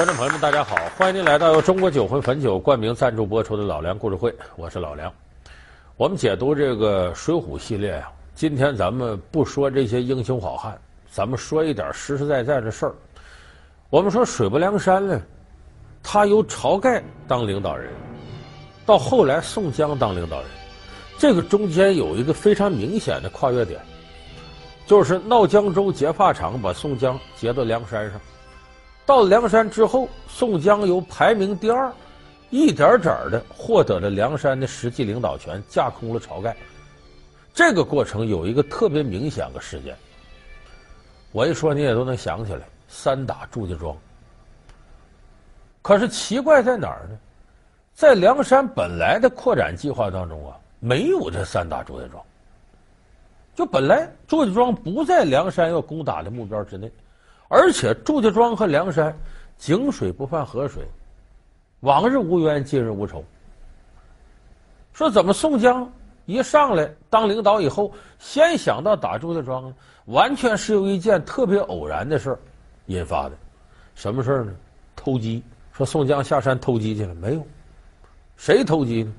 观众朋友们，大家好！欢迎您来到由中国酒魂汾酒冠名赞助播出的《老梁故事会》，我是老梁。我们解读这个《水浒》系列呀，今天咱们不说这些英雄好汉，咱们说一点实实在在的事儿。我们说水泊梁山呢，他由晁盖当领导人，到后来宋江当领导人，这个中间有一个非常明显的跨越点，就是闹江州劫法场，把宋江劫到梁山上。到梁山之后，宋江由排名第二，一点点的获得了梁山的实际领导权，架空了晁盖。这个过程有一个特别明显的事件，我一说你也都能想起来：三打祝家庄。可是奇怪在哪儿呢？在梁山本来的扩展计划当中啊，没有这三打祝家庄。就本来祝家庄不在梁山要攻打的目标之内。而且祝家庄和梁山井水不犯河水，往日无冤，近日无仇。说怎么宋江一上来当领导以后，先想到打祝家庄呢？完全是由一件特别偶然的事儿引发的。什么事儿呢？偷鸡。说宋江下山偷鸡去了没有？谁偷鸡呢？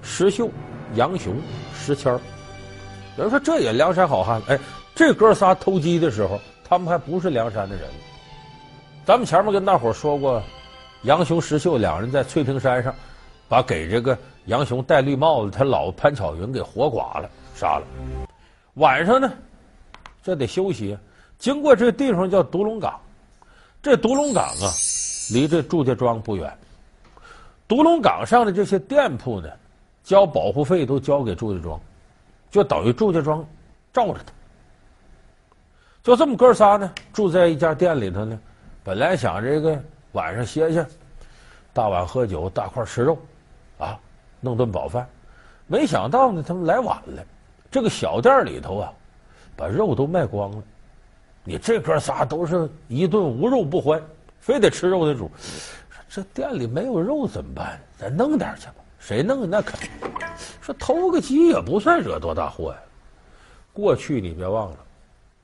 石秀、杨雄、石谦儿。有人说这也梁山好汉。哎，这哥仨偷鸡的时候。他们还不是梁山的人，咱们前面跟大伙说过，杨雄、石秀两人在翠屏山上，把给这个杨雄戴绿帽子他老潘巧云给活剐了，杀了。晚上呢，这得休息。经过这个地方叫独龙岗，这独龙岗啊，离这祝家庄不远。独龙岗上的这些店铺呢，交保护费都交给祝家庄，就等于祝家庄罩着他。就这么哥仨呢，住在一家店里头呢。本来想这个晚上歇歇，大碗喝酒，大块吃肉，啊，弄顿饱饭。没想到呢，他们来晚了。这个小店里头啊，把肉都卖光了。你这哥仨都是一顿无肉不欢，非得吃肉的主。这店里没有肉怎么办？咱弄点去吧。谁弄？那可说偷个鸡也不算惹多大祸呀。过去你别忘了。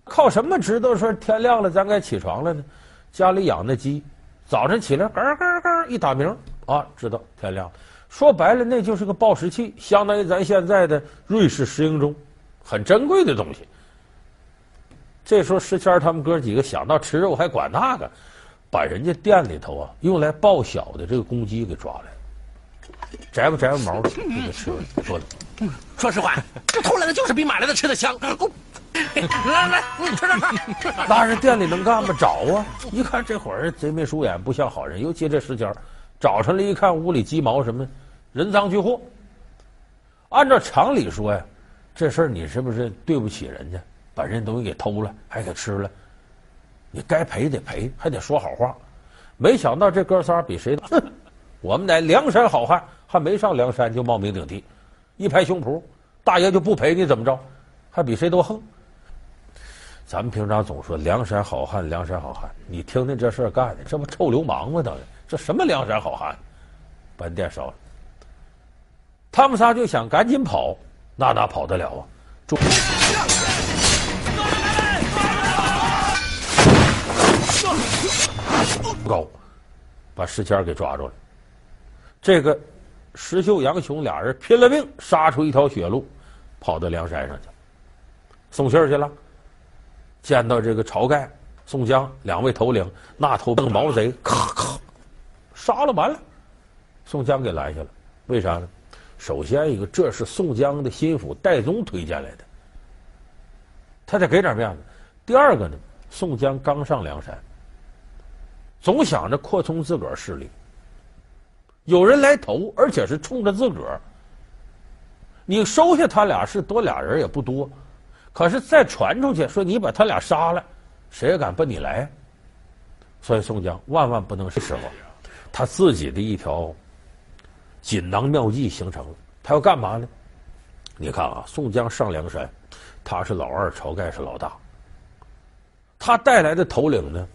靠什么知道说天亮了咱该起床了呢？家里养的鸡，早晨起来嘎嘎嘎一打鸣啊，知道天亮了。说白了，那就是个报时器，相当于咱现在的瑞士石英钟，很珍贵的东西。这时候石谦他们哥几个想到吃肉还管那个，把人家店里头啊用来报晓的这个公鸡给抓来了，摘吧摘吧毛，给他吃了。说的，说实话，这偷来的就是比买来的吃的香。来来，你吃吃吃。那人店里能干吗？找啊！一看这伙人贼眉鼠眼，不像好人。尤其这时间，找上来一看，屋里鸡毛什么，人赃俱获。按照常理说呀，这事儿你是不是对不起人家，把人东西给偷了，还给吃了？你该赔得赔，还得说好话。没想到这哥仨比谁都，我们乃梁山好汉，还没上梁山就冒名顶替，一拍胸脯，大爷就不赔你怎么着？还比谁都横。咱们平常总说梁山好汉，梁山好汉，你听听这事干的，这不臭流氓吗？等于这什么梁山好汉，把店烧了。他们仨就想赶紧跑，那哪跑得了啊？住高，把石谦给抓住了。这个石秀、杨雄俩人拼了命杀出一条血路，跑到梁山上去，送信儿去了。见到这个晁盖、宋江两位头领，那头笨毛贼，咔咔杀了完了。宋江给拦下了，为啥呢？首先一个，这是宋江的心腹戴宗推荐来的，他得给点面子。第二个呢，宋江刚上梁山，总想着扩充自个儿势力，有人来投，而且是冲着自个儿。你收下他俩是多俩人也不多。可是再传出去说你把他俩杀了，谁也敢奔你来？所以宋江万万不能是时候，他自己的一条锦囊妙计形成了。他要干嘛呢？你看啊，宋江上梁山，他是老二，晁盖是老大。他带来的头领呢，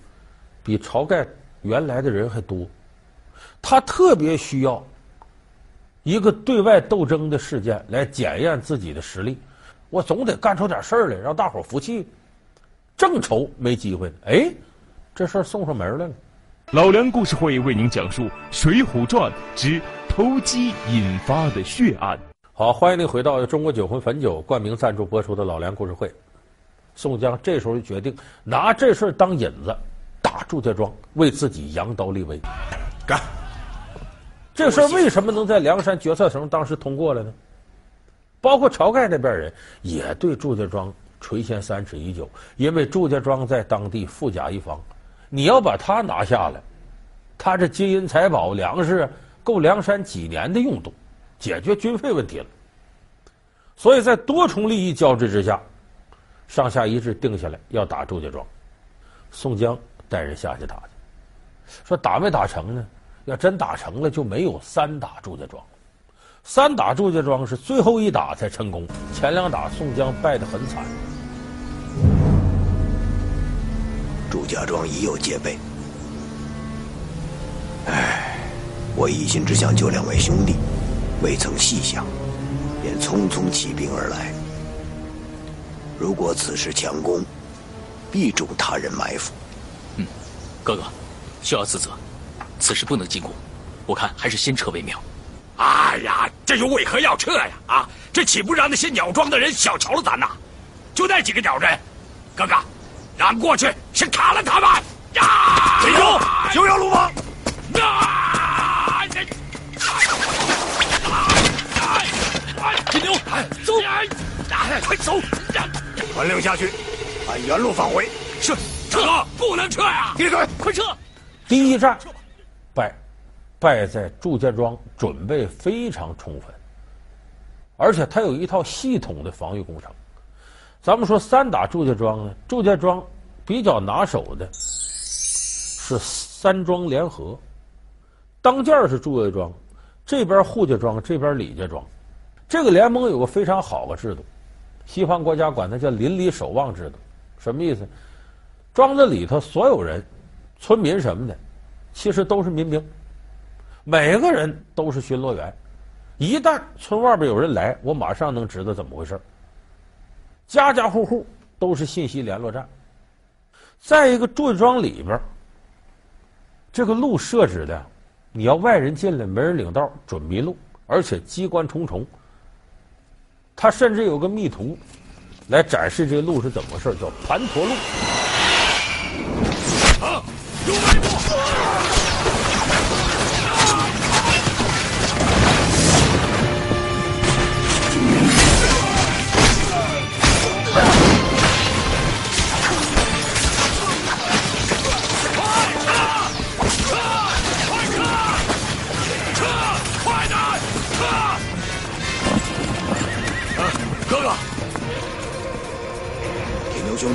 比晁盖原来的人还多。他特别需要一个对外斗争的事件来检验自己的实力。我总得干出点事儿来，让大伙儿服气。正愁没机会，哎，这事儿送上门来了。老梁故事会为您讲述《水浒传》之偷鸡引发的血案。好，欢迎您回到中国酒魂汾酒冠名赞助播出的老梁故事会。宋江这时候就决定拿这事当引子，打祝家庄，为自己扬刀立威。干！这事儿为什么能在梁山决策层当时通过了呢？包括晁盖那边人也对祝家庄垂涎三尺已久，因为祝家庄在当地富甲一方。你要把他拿下来，他这金银财宝、粮食够梁山几年的用度，解决军费问题了。所以在多重利益交织之下，上下一致定下来要打祝家庄。宋江带人下去打去，说打没打成呢？要真打成了，就没有三打祝家庄。三打祝家庄是最后一打才成功，前两打宋江败得很惨。祝家庄已有戒备，唉，我一心只想救两位兄弟，未曾细想，便匆匆起兵而来。如果此时强攻，必中他人埋伏。嗯，哥哥，休要自责，此时不能进攻，我看还是先撤为妙。哎呀，这又为何要撤呀？啊，这岂不让那些鸟庄的人小瞧了咱呐？就那几个鸟人，哥哥。让过去，先砍了他们！呀！金牛，休要鲁莽！啊！金牛，走！快走！传令下去，按原路返回。是，撤！不能撤呀！闭嘴！快撤！第一战败，败在祝家庄准备非常充分，而且他有一套系统的防御工程。咱们说三打祝家庄呢，祝家庄比较拿手的是三庄联合，当间是祝家庄，这边扈家庄，这边李家庄，这个联盟有个非常好的制度，西方国家管它叫邻里守望制度，什么意思？庄子里头所有人，村民什么的，其实都是民兵，每个人都是巡逻员，一旦村外边有人来，我马上能知道怎么回事。家家户户都是信息联络站。再一个，祝家庄里边，这个路设置的，你要外人进来没人领道，准迷路，而且机关重重。他甚至有个密图，来展示这路是怎么回事，叫盘陀路。啊，有埋伏！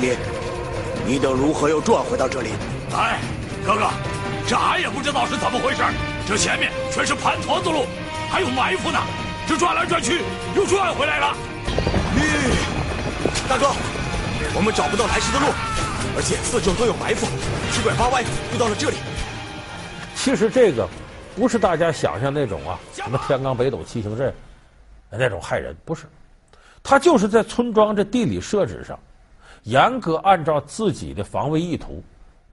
兄弟，你等如何又转回到这里？哎，哥哥，这俺也不知道是怎么回事。这前面全是盘陀子路，还有埋伏呢。这转来转去，又转回来了。咦，大哥，我们找不到来时的路，而且四周都有埋伏，七拐八弯又到了这里。其实这个不是大家想象那种啊，什么天罡北斗七星阵，那种害人，不是。他就是在村庄这地理设置上。严格按照自己的防卫意图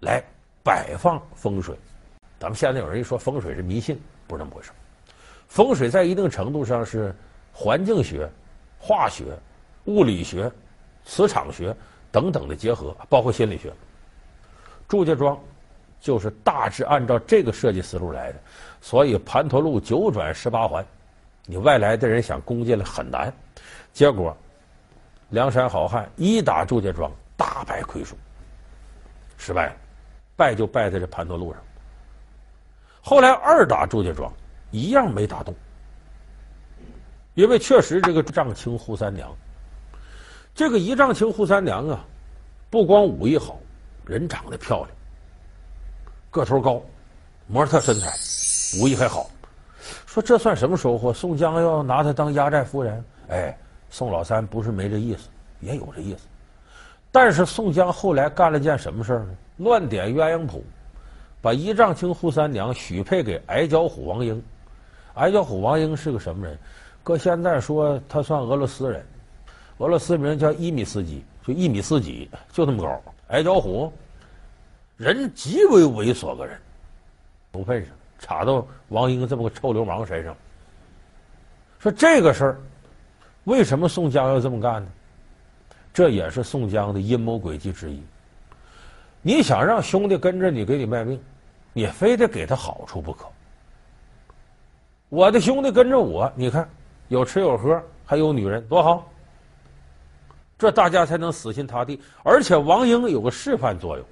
来摆放风水。咱们现在有人一说风水是迷信，不是那么回事。风水在一定程度上是环境学、化学、物理学、磁场学等等的结合，包括心理学。祝家庄就是大致按照这个设计思路来的，所以盘陀路九转十八环，你外来的人想攻进来很难。结果。梁山好汉一打祝家庄，大败亏输，失败了，败就败在这盘陀路上。后来二打祝家庄，一样没打动，因为确实这个丈青扈三娘，这个一丈青扈三娘啊，不光武艺好，人长得漂亮，个头高，模特身材，武艺还好。说这算什么收获？宋江要拿她当压寨夫人，哎。宋老三不是没这意思，也有这意思，但是宋江后来干了件什么事呢？乱点鸳鸯谱，把一丈青扈三娘许配给矮脚虎王英。矮脚虎王英是个什么人？搁现在说他算俄罗斯人，俄罗斯名叫伊米斯基，就一米四几，就那么高。矮脚虎，人极为猥琐个人，不配上，插到王英这么个臭流氓身上。说这个事儿，为什么宋江要这么干呢？这也是宋江的阴谋诡计之一。你想让兄弟跟着你给你卖命，你非得给他好处不可。我的兄弟跟着我，你看有吃有喝，还有女人，多好。这大家才能死心塌地。而且王英有个示范作用，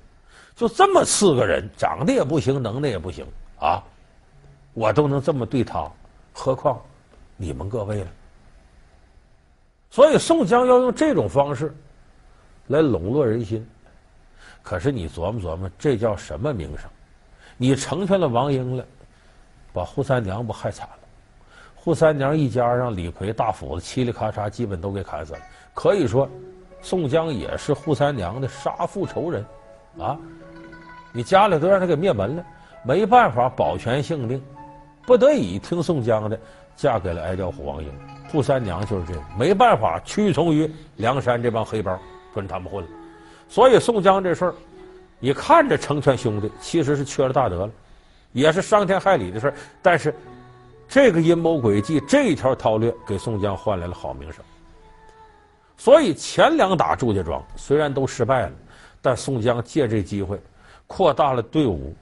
就这么四个人，长得也不行，能耐也不行啊，我都能这么对他，何况你们各位了？所以宋江要用这种方式来笼络人心。可是你琢磨琢磨，这叫什么名声？你成全了王英了，把扈三娘不害惨了？扈三娘一家让李逵大斧子嘁哩咔嚓，基本都给砍死了。可以说，宋江也是扈三娘的杀父仇人，啊！你家里都让他给灭门了，没办法保全性命，不得已听宋江的，嫁给了矮脚虎王英。扈三娘就是这样，没办法屈从于梁山这帮黑帮，跟他们混了。所以宋江这事儿，你看着成全兄弟，其实是缺了大德了，也是伤天害理的事儿。但是，这个阴谋诡计，这一条韬略，给宋江换来了好名声。所以前两打祝家庄虽然都失败了，但宋江借这机会扩大了队伍，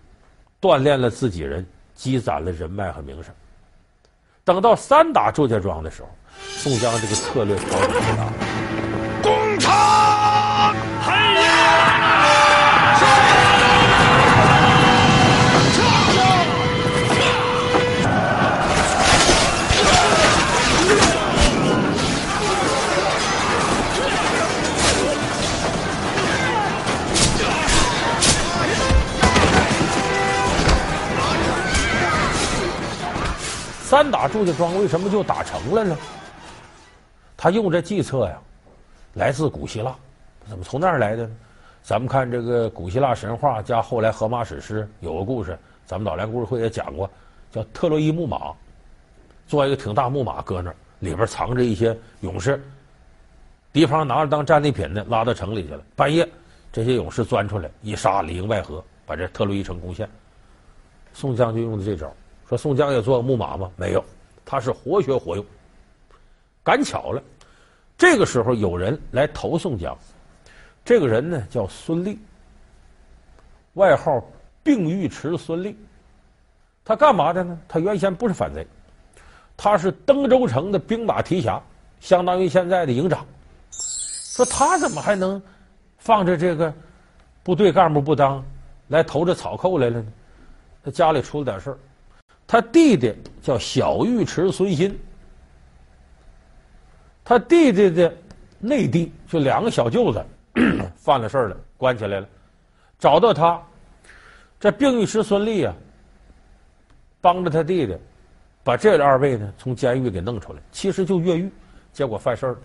锻炼了自己人，积攒了人脉和名声。等到三打祝家庄的时候，宋江这个策略调整最大，祝家庄为什么就打成了呢？他用这计策呀，来自古希腊，怎么从那儿来的呢？咱们看这个古希腊神话加后来荷马史诗有个故事，咱们老梁故事会也讲过，叫特洛伊木马，做一个挺大木马搁那儿，里边藏着一些勇士，敌方拿着当战利品呢，拉到城里去了。半夜，这些勇士钻出来，一杀里应外合，把这特洛伊城攻陷。宋江就用的这招。说宋江也做个木马吗？没有，他是活学活用。赶巧了，这个时候有人来投宋江，这个人呢叫孙立，外号病尉迟孙立。他干嘛的呢？他原先不是反贼，他是登州城的兵马提辖，相当于现在的营长。说他怎么还能放着这个部队干部不当，来投这草寇来了呢？他家里出了点事儿。他弟弟叫小尉迟孙新，他弟弟的内弟就两个小舅子 犯了事儿了，关起来了，找到他，这病尉迟孙立啊，帮着他弟弟把这二位呢从监狱给弄出来，其实就越狱，结果犯事儿了，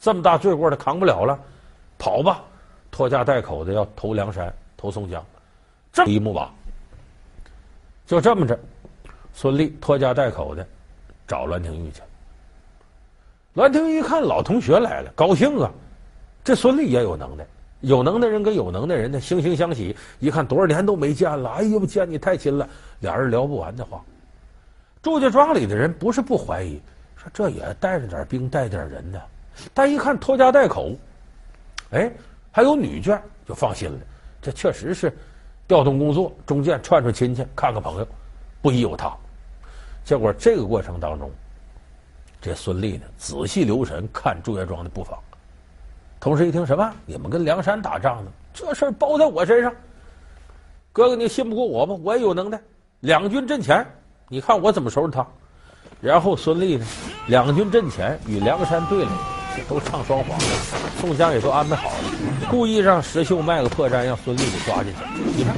这么大罪过他扛不了了，跑吧，拖家带口的要投梁山，投宋江，这一木马，就这么着。孙俪拖家带口的找栾廷玉去。栾廷玉一看老同学来了，高兴啊！这孙俪也有能耐，有能耐人跟有能耐人呢惺惺相惜。一看多少年都没见了，哎呦，见你太亲了，俩人聊不完的话。祝家庄里的人不是不怀疑，说这也带着点兵，带点人呢。但一看拖家带口，哎，还有女眷，就放心了。这确实是调动工作，中间串串亲戚，看看朋友，不疑有他。结果这个过程当中，这孙立呢仔细留神看祝家庄的布防，同时一听什么？你们跟梁山打仗呢？这事儿包在我身上。哥哥，你信不过我吗？我也有能耐。两军阵前，你看我怎么收拾他。然后孙立呢，两军阵前与梁山对垒，都唱双簧。宋江也都安排好了，故意让石秀卖个破绽，让孙立给抓进去。你看。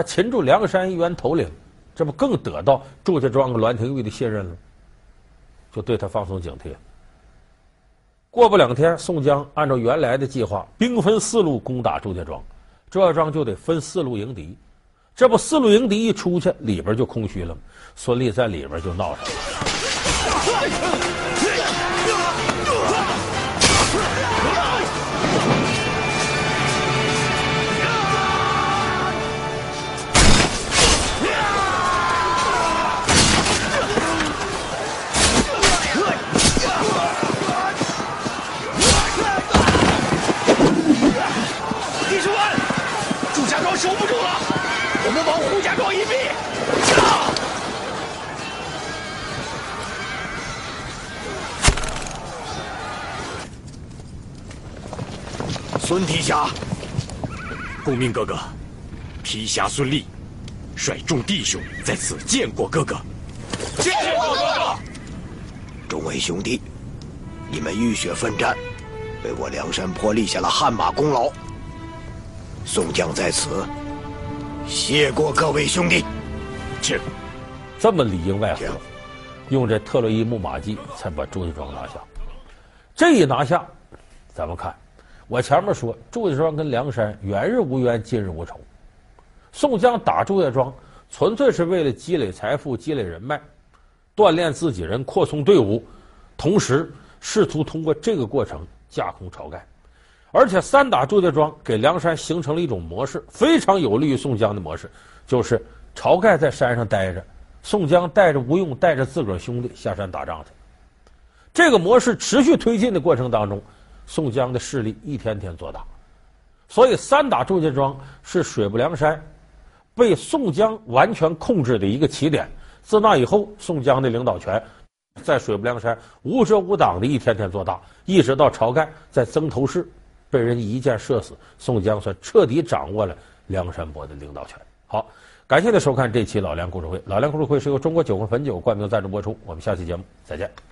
还擒住梁山一员头领，这不更得到祝家庄和栾廷玉的信任了？就对他放松警惕。过不两天，宋江按照原来的计划，兵分四路攻打祝家庄，祝家庄就得分四路迎敌。这不，四路迎敌一出去，里边就空虚了。孙立在里边就闹上了。胡家庄一臂驾孙提辖顾明哥哥。皮侠孙立率众弟兄在此见过哥哥。见过哥哥。众位兄弟你们浴血奋战为我梁山坡立下了汗马功劳。宋江在此谢过各位兄弟。这。这么里应外合，用这特洛伊木马计才把祝家庄拿下。这一拿下，咱们看，我前面说祝家庄跟梁山远日无冤，近日无仇。宋江打祝家庄，纯粹是为了积累财富、积累人脉，锻炼自己人、扩充队伍，同时试图通过这个过程架空晁盖。而且三打祝家庄，给梁山形成了一种模式，非常有利于宋江的模式，就是晁盖在山上待着，宋江带着吴用、带着自个儿兄弟下山打仗去。这个模式持续推进的过程当中，宋江的势力一天天做大，所以三打祝家庄是水泊梁山被宋江完全控制的一个起点。自那以后，宋江的领导权在水泊梁山无遮无挡的一天天做大，一直到晁盖在曾头市被人一箭射死，宋江算彻底掌握了梁山泊的领导权。好，感谢您收看这期老梁故事会。老梁故事会是由中国酒和汾酒冠名赞助播出。我们下期节目再见。